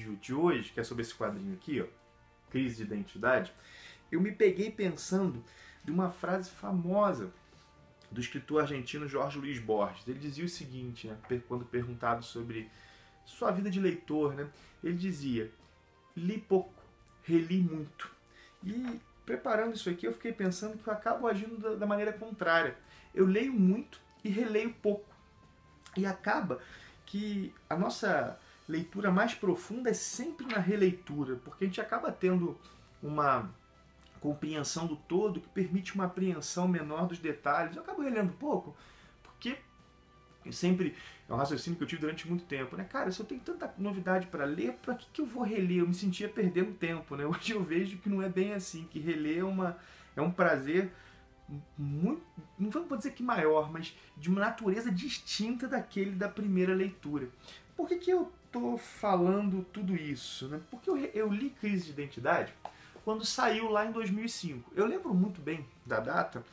Vídeo de hoje, que é sobre esse quadrinho aqui, ó, Crise de Identidade, eu me peguei pensando de uma frase famosa do escritor argentino Jorge Luiz Borges. Ele dizia o seguinte, né, quando perguntado sobre sua vida de leitor, né, ele dizia: li pouco, reli muito. E preparando isso aqui, eu fiquei pensando que eu acabo agindo da, da maneira contrária. Eu leio muito e releio pouco. E acaba que a nossa leitura mais profunda é sempre na releitura, porque a gente acaba tendo uma compreensão do todo que permite uma apreensão menor dos detalhes. Eu acabo relendo pouco, porque eu sempre é um raciocínio que eu tive durante muito tempo, né? Cara, se eu tenho tanta novidade para ler, para que, que eu vou reler? Eu me sentia perdendo tempo, né? Hoje eu vejo que não é bem assim, que reler é, uma, é um prazer muito, não vamos dizer que maior, mas de uma natureza distinta daquele da primeira leitura. Por que, que eu tô falando tudo isso? Né? Porque eu, eu li Crise de Identidade quando saiu lá em 2005. Eu lembro muito bem da data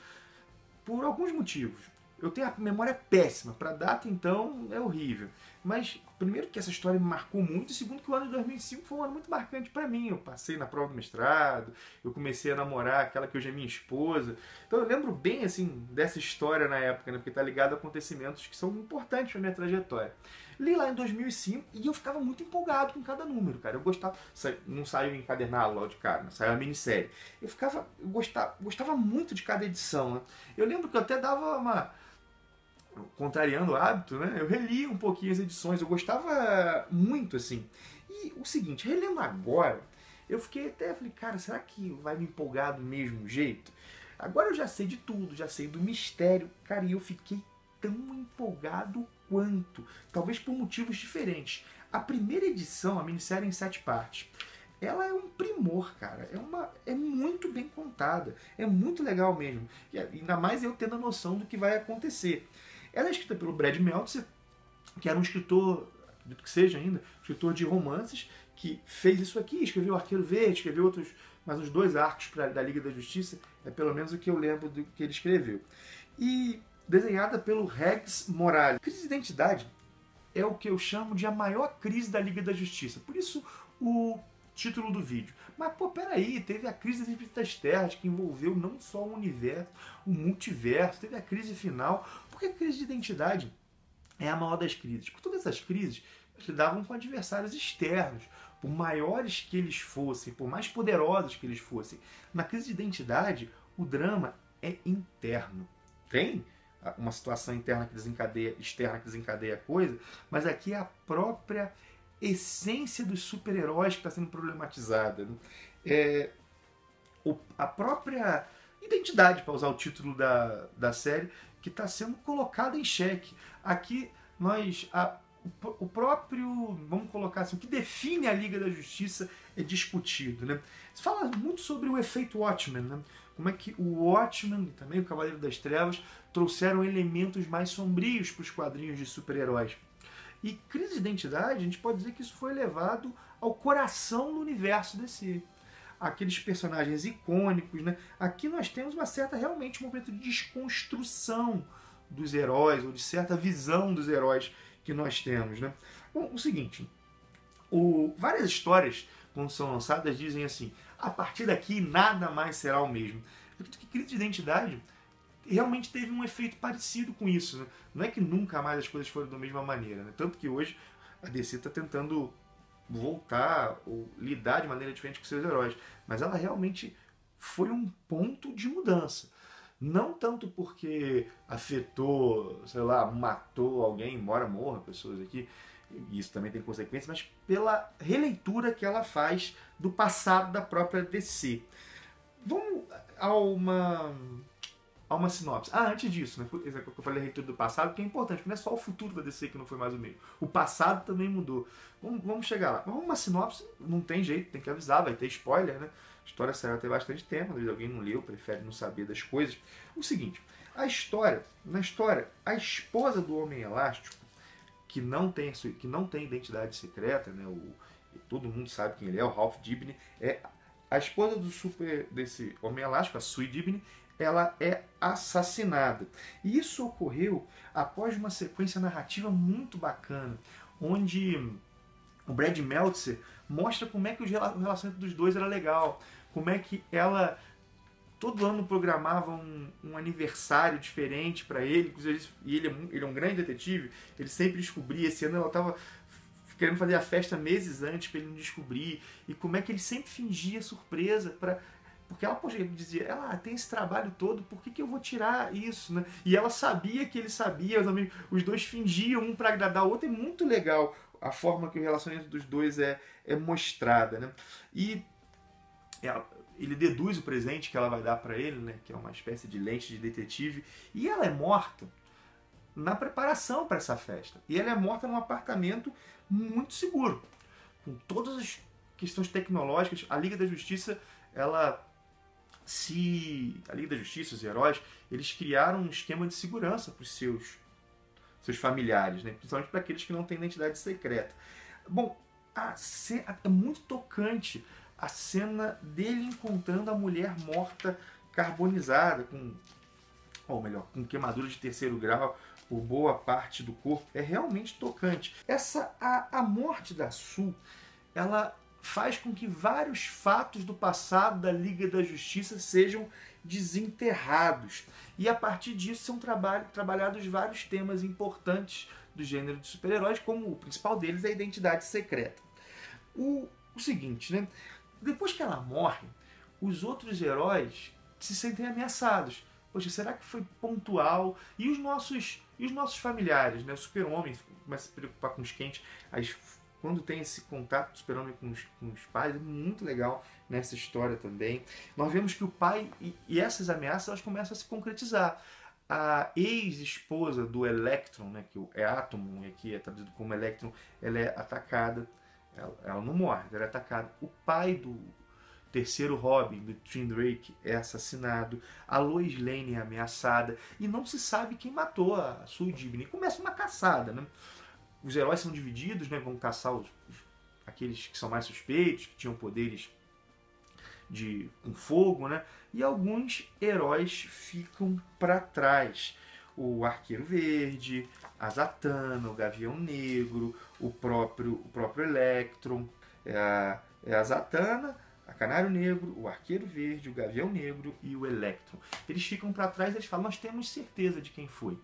por alguns motivos. Eu tenho a memória péssima, para data então é horrível. Mas primeiro que essa história me marcou muito, e segundo que o ano de 2005 foi um ano muito marcante para mim. Eu passei na prova do mestrado, eu comecei a namorar aquela que hoje é minha esposa. Então eu lembro bem assim dessa história na época, né? Porque tá ligado a acontecimentos que são importantes para minha trajetória. Li lá em 2005 e eu ficava muito empolgado com cada número, cara. Eu gostava, não saiu encadernado logo de cara, saiu a minissérie. Eu ficava, eu gostava, gostava muito de cada edição, né? Eu lembro que eu até dava uma contrariando o hábito, né? Eu reli um pouquinho as edições, eu gostava muito assim. E o seguinte, relendo agora, eu fiquei até falei, cara, será que vai me empolgar do mesmo jeito? Agora eu já sei de tudo, já sei do mistério, cara, e eu fiquei tão empolgado quanto, talvez por motivos diferentes. A primeira edição, a minissérie em sete partes, ela é um primor, cara. É, uma, é muito bem contada. É muito legal mesmo. E ainda mais eu tendo a noção do que vai acontecer. Ela é escrita pelo Brad Meltzer, que era um escritor, acredito que seja ainda, escritor de romances, que fez isso aqui, escreveu Arqueiro Verde, escreveu outros, mais uns dois arcos pra, da Liga da Justiça, é pelo menos o que eu lembro do que ele escreveu. E desenhada pelo Rex Morales. Crise de identidade é o que eu chamo de a maior crise da Liga da Justiça. Por isso o título do vídeo. Mas, pô, peraí, teve a crise das infinitas terras, que envolveu não só o universo, o multiverso, teve a crise final. Por que a crise de identidade é a maior das crises? Por todas essas crises lidavam com adversários externos, por maiores que eles fossem, por mais poderosos que eles fossem. Na crise de identidade, o drama é interno. Tem uma situação interna que desencadeia, externa que desencadeia a coisa, mas aqui é a própria essência dos super-heróis que está sendo problematizada. né? É, o- a própria identidade, para usar o título da, da série, que está sendo colocada em xeque. Aqui nós. a- o o próprio, vamos colocar assim, o que define a Liga da Justiça é discutido. Né? Se fala muito sobre o efeito Watchmen, né? como é que o Watchmen e também o Cavaleiro das Trevas trouxeram elementos mais sombrios para os quadrinhos de super-heróis. E crise de identidade, a gente pode dizer que isso foi levado ao coração do universo DC. Aqueles personagens icônicos, né? Aqui nós temos uma certa, realmente, um momento de desconstrução dos heróis, ou de certa visão dos heróis que nós temos, né? Bom, o seguinte, o- várias histórias, quando são lançadas, dizem assim, a partir daqui nada mais será o mesmo. Eu acredito que crise de identidade realmente teve um efeito parecido com isso. Né? Não é que nunca mais as coisas foram da mesma maneira. Né? Tanto que hoje a DC está tentando voltar ou lidar de maneira diferente com seus heróis. Mas ela realmente foi um ponto de mudança. Não tanto porque afetou, sei lá, matou alguém, embora morra pessoas aqui, isso também tem consequências, mas pela releitura que ela faz do passado da própria DC. Vamos a uma, a uma sinopse. Ah, antes disso, né? Eu falei a releitura do passado, que é importante, porque não é só o futuro da DC que não foi mais o mesmo. O passado também mudou. Vamos, vamos chegar lá. Vamos uma sinopse, não tem jeito, tem que avisar, vai ter spoiler, né? A história saiu ter bastante tempo, vezes alguém não leu, prefere não saber das coisas. O seguinte, a história, na história, a esposa do Homem Elástico, que não tem, que não tem identidade secreta, né? O, todo mundo sabe quem ele é, o Ralph Dibny, é a esposa do super desse Homem Elástico, a Sue Dibny, ela é assassinada. E isso ocorreu após uma sequência narrativa muito bacana, onde o Brad Meltzer mostra como é que o relacionamento dos dois era legal, como é que ela todo ano programava um, um aniversário diferente para ele, e ele é, ele é um grande detetive, ele sempre descobria, esse ano ela estava querendo fazer a festa meses antes para ele não descobrir, e como é que ele sempre fingia surpresa para porque ela ele dizia, ela tem esse trabalho todo, por que, que eu vou tirar isso, né? E ela sabia que ele sabia, os, amigos, os dois fingiam um para agradar o outro, é muito legal a forma que o relacionamento dos dois é, é mostrada, né? E ela, ele deduz o presente que ela vai dar para ele, né, que é uma espécie de lente de detetive, e ela é morta na preparação para essa festa. E ela é morta num apartamento muito seguro, com todas as questões tecnológicas. A Liga da Justiça, ela se a Liga da Justiça, os heróis, eles criaram um esquema de segurança para os seus seus familiares, né? principalmente para aqueles que não têm identidade secreta. Bom, a, é muito tocante a cena dele encontrando a mulher morta carbonizada, com, ou melhor, com queimadura de terceiro grau por boa parte do corpo, é realmente tocante. Essa a, a morte da Sul, ela faz com que vários fatos do passado da Liga da Justiça sejam desenterrados. E a partir disso são trabalhados vários temas importantes do gênero de super-heróis, como o principal deles é a identidade secreta. O, o seguinte, né? Depois que ela morre, os outros heróis se sentem ameaçados. Poxa, será que foi pontual? E os nossos, e os nossos familiares, né? O super-homem começa a se preocupar com os quentes. As, quando tem esse contato do super-homem com os, com os pais, é muito legal nessa história também. Nós vemos que o pai e, e essas ameaças elas começam a se concretizar. A ex-esposa do Electron, né, que é Atom, aqui é traduzido como Electron, ela é atacada ela, ela não morre, ela é atacada. O pai do terceiro Robin, do Tim Drake, é assassinado. A Lois Lane é ameaçada. E não se sabe quem matou a Sue Dibny. Começa uma caçada, né? Os heróis são divididos, né? Vão caçar os, aqueles que são mais suspeitos, que tinham poderes de com fogo, né? E alguns heróis ficam para trás o Arqueiro Verde, a Zatanna, o Gavião Negro, o próprio, o próprio Electron, é a, é a Zatanna, a Canário Negro, o Arqueiro Verde, o Gavião Negro e o Electron. Eles ficam para trás e eles falam, nós temos certeza de quem foi.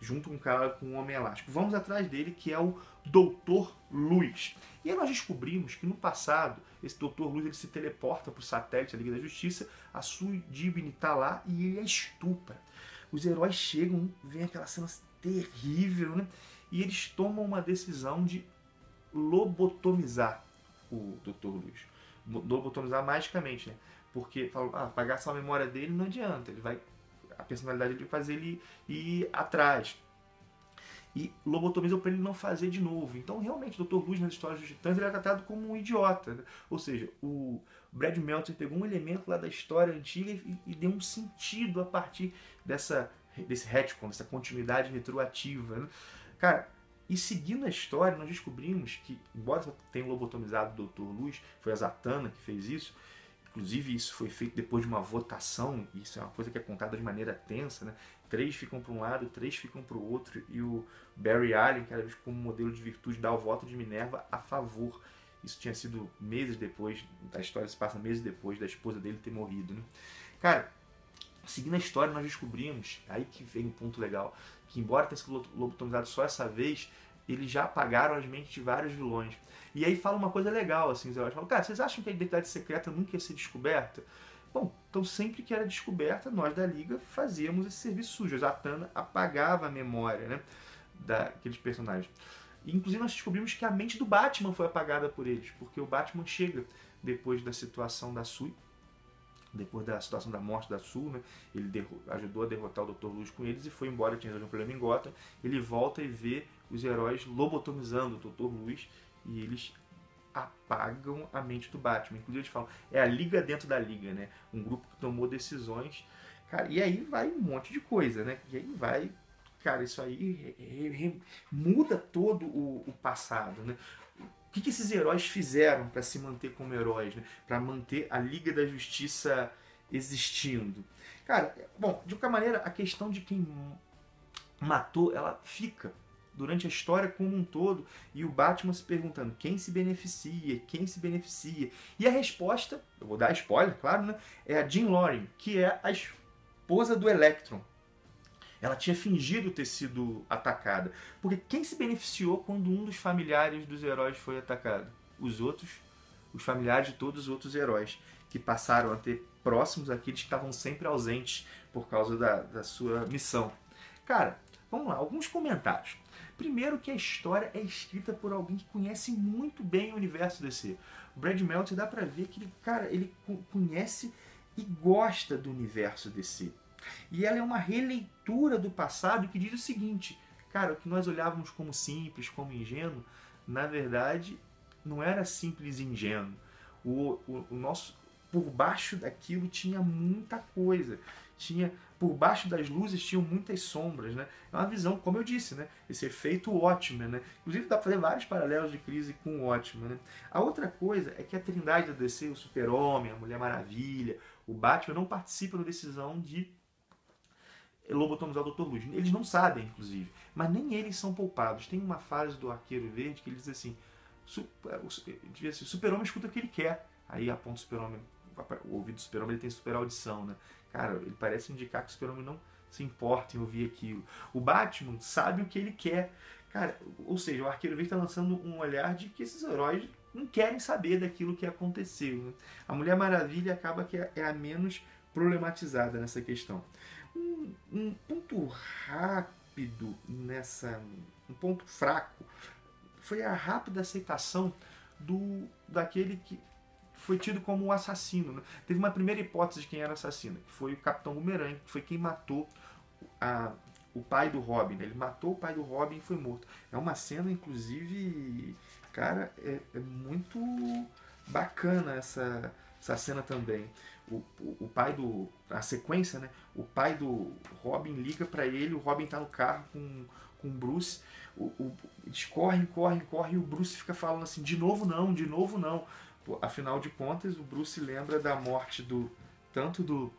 Junto com um cara com um Homem Elástico. Vamos atrás dele, que é o Doutor Luz. E aí nós descobrimos que no passado, esse Doutor Luz ele se teleporta para o satélite da Liga da Justiça, a Sui Dibny está lá e ele a estupra os heróis chegam, vem aquela cena terrível, né? E eles tomam uma decisão de lobotomizar o Dr. Luz. Lobotomizar magicamente, né? Porque falam, ah, apagar só a memória dele não adianta, ele vai. A personalidade dele fazer ele ir atrás e lobotomizam para ele não fazer de novo. Então, realmente, o Dr. Luz nas histórias dos Titãs ele é tratado como um idiota. Né? Ou seja, o Brad Meltzer pegou um elemento lá da história antiga e, e deu um sentido a partir dessa, desse retcon, dessa continuidade retroativa. Né? Cara, e seguindo a história, nós descobrimos que, embora tenha lobotomizado o Dr. Luz, foi a Zatanna que fez isso, Inclusive, isso foi feito depois de uma votação, isso é uma coisa que é contada de maneira tensa, né? Três ficam para um lado, três ficam para o outro, e o Barry Allen, que era visto como modelo de virtude, dá o voto de Minerva a favor. Isso tinha sido meses depois, a história se passa meses depois da esposa dele ter morrido, né? Cara, seguindo a história, nós descobrimos, aí que vem um ponto legal, que embora tenha sido lobotomizado só essa vez, eles já apagaram as mentes de vários vilões. E aí fala uma coisa legal, assim, heróis falam, cara, vocês acham que a identidade secreta nunca ia ser descoberta? Bom, então sempre que era descoberta, nós da Liga fazíamos esse serviço sujo. A Zatanna apagava a memória né, daqueles personagens. E, inclusive nós descobrimos que a mente do Batman foi apagada por eles, porque o Batman chega depois da situação da Sui, depois da situação da morte da Sul, né, ele ajudou a derrotar o Dr. Luz com eles e foi embora, tinha um problema em Gotham. Ele volta e vê os heróis lobotomizando o Dr. Luz e eles apagam a mente do Batman. Inclusive eles falam, é a liga dentro da liga, né? Um grupo que tomou decisões. Cara, e aí vai um monte de coisa, né? E aí vai. Cara, isso aí muda todo o, o passado, né? O que, que esses heróis fizeram para se manter como heróis, né? Para manter a Liga da Justiça existindo? Cara, bom, de qualquer maneira, a questão de quem matou, ela fica durante a história como um todo e o Batman se perguntando quem se beneficia, quem se beneficia. E a resposta, eu vou dar spoiler, claro, né? É a Jean Loring, que é a esposa do Electron. Ela tinha fingido ter sido atacada. Porque quem se beneficiou quando um dos familiares dos heróis foi atacado? Os outros, os familiares de todos os outros heróis, que passaram a ter próximos aqueles que estavam sempre ausentes por causa da, da sua missão. Cara, vamos lá, alguns comentários. Primeiro que a história é escrita por alguém que conhece muito bem o universo DC. O Brad Meltzer dá pra ver que ele, cara, ele conhece e gosta do universo DC. E ela é uma releitura do passado que diz o seguinte, cara, o que nós olhávamos como simples, como ingênuo, na verdade não era simples e ingênuo. O, o, o nosso por baixo daquilo tinha muita coisa tinha por baixo das luzes tinham muitas sombras, né? É uma visão, como eu disse, né? Esse efeito ótimo, né? Inclusive dá para fazer vários paralelos de crise com o ótimo, né? A outra coisa é que a Trindade da DC, o Super-Homem, a Mulher Maravilha, o Batman não participam da decisão de lobotomizar o Dr. Luz. Eles não sabem, inclusive, mas nem eles são poupados. Tem uma fase do Arqueiro Verde que ele diz assim: o Super-Homem escuta o que ele quer. Aí aponta o Super-Homem o ouvido do super-homem ele tem super audição, né? Cara, ele parece indicar que o super-homem não se importa em ouvir aquilo. O Batman sabe o que ele quer. Cara, ou seja, o Arqueiro Verde está lançando um olhar de que esses heróis não querem saber daquilo que aconteceu. Né? A Mulher Maravilha acaba que é a menos problematizada nessa questão. Um, um ponto rápido nessa. um ponto fraco foi a rápida aceitação do daquele que foi tido como um assassino. Né? Teve uma primeira hipótese de quem era assassino, que foi o Capitão Boomerang, que foi quem matou a, o pai do Robin. Né? Ele matou o pai do Robin e foi morto. É uma cena, inclusive, cara, é, é muito bacana essa, essa cena também. O, o, o, pai do. A sequência, né? O pai do Robin liga para ele, o Robin tá no carro com, com o Bruce. O, eles correm, correm, correm, e o Bruce fica falando assim: de novo não, de novo não. Afinal de contas, o Bruce lembra da morte do tanto do,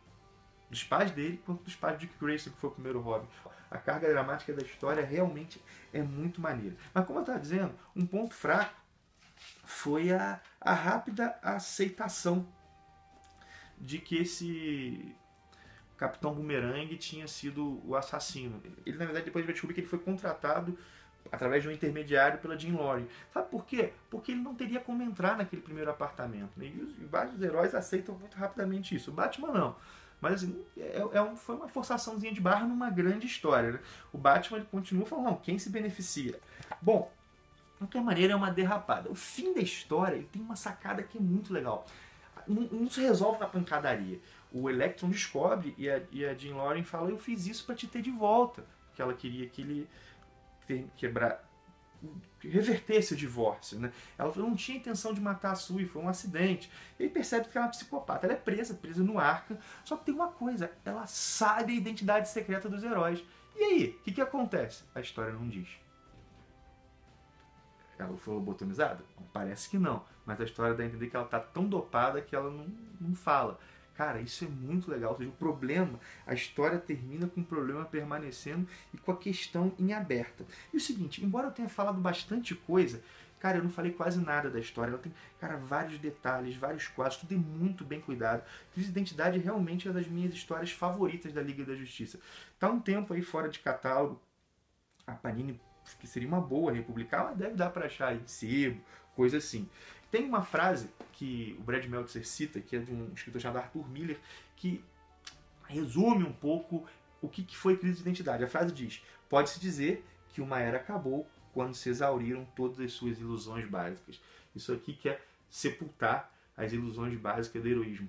dos pais dele quanto dos pais de Dick Grayson, que foi o primeiro Robin. A carga dramática da história realmente é muito maneira. Mas como eu estava dizendo, um ponto fraco foi a, a rápida aceitação de que esse Capitão Boomerang tinha sido o assassino. Ele, na verdade, depois vai descobrir que ele foi contratado através de um intermediário pela Jean Lorry. Sabe por quê? Porque ele não teria como entrar naquele primeiro apartamento. Né? E, os, e vários heróis aceitam muito rapidamente isso. O Batman não. Mas assim, é, é um, foi uma forçaçãozinha de barra numa grande história. Né? O Batman ele continua falando, não, quem se beneficia? Bom, de qualquer maneira é uma derrapada. O fim da história ele tem uma sacada que é muito legal. Não, não se resolve na pancadaria. O Electron descobre e a, e a Jean Loren fala, eu fiz isso para te ter de volta. Que ela queria que ele quebrar reverter esse divórcio, né? Ela não tinha intenção de matar a Sui, foi um acidente. Ele percebe que ela é psicopata. Ela é presa, presa no arca. Só que tem uma coisa, ela sabe a identidade secreta dos heróis. E aí, o que, que acontece? A história não diz. Ela foi lobotomizada? Parece que não. Mas a história dá a entender que ela está tão dopada que ela não, não fala. Cara, isso é muito legal. Ou seja, o problema, a história termina com o problema permanecendo e com a questão em aberta. E o seguinte, embora eu tenha falado bastante coisa, cara, eu não falei quase nada da história. Ela tem, cara, vários detalhes, vários quadros, tudo é muito bem cuidado. Crise de Identidade realmente é uma das minhas histórias favoritas da Liga da Justiça. Tá um tempo aí fora de catálogo. A Panini que seria uma boa republicar, mas deve dar para achar em sebo, coisa assim. Tem uma frase que o Brad Meltzer cita, que é de um escritor chamado Arthur Miller, que resume um pouco o que foi crise de identidade. A frase diz: Pode-se dizer que uma era acabou quando se exauriram todas as suas ilusões básicas. Isso aqui quer sepultar as ilusões básicas do heroísmo.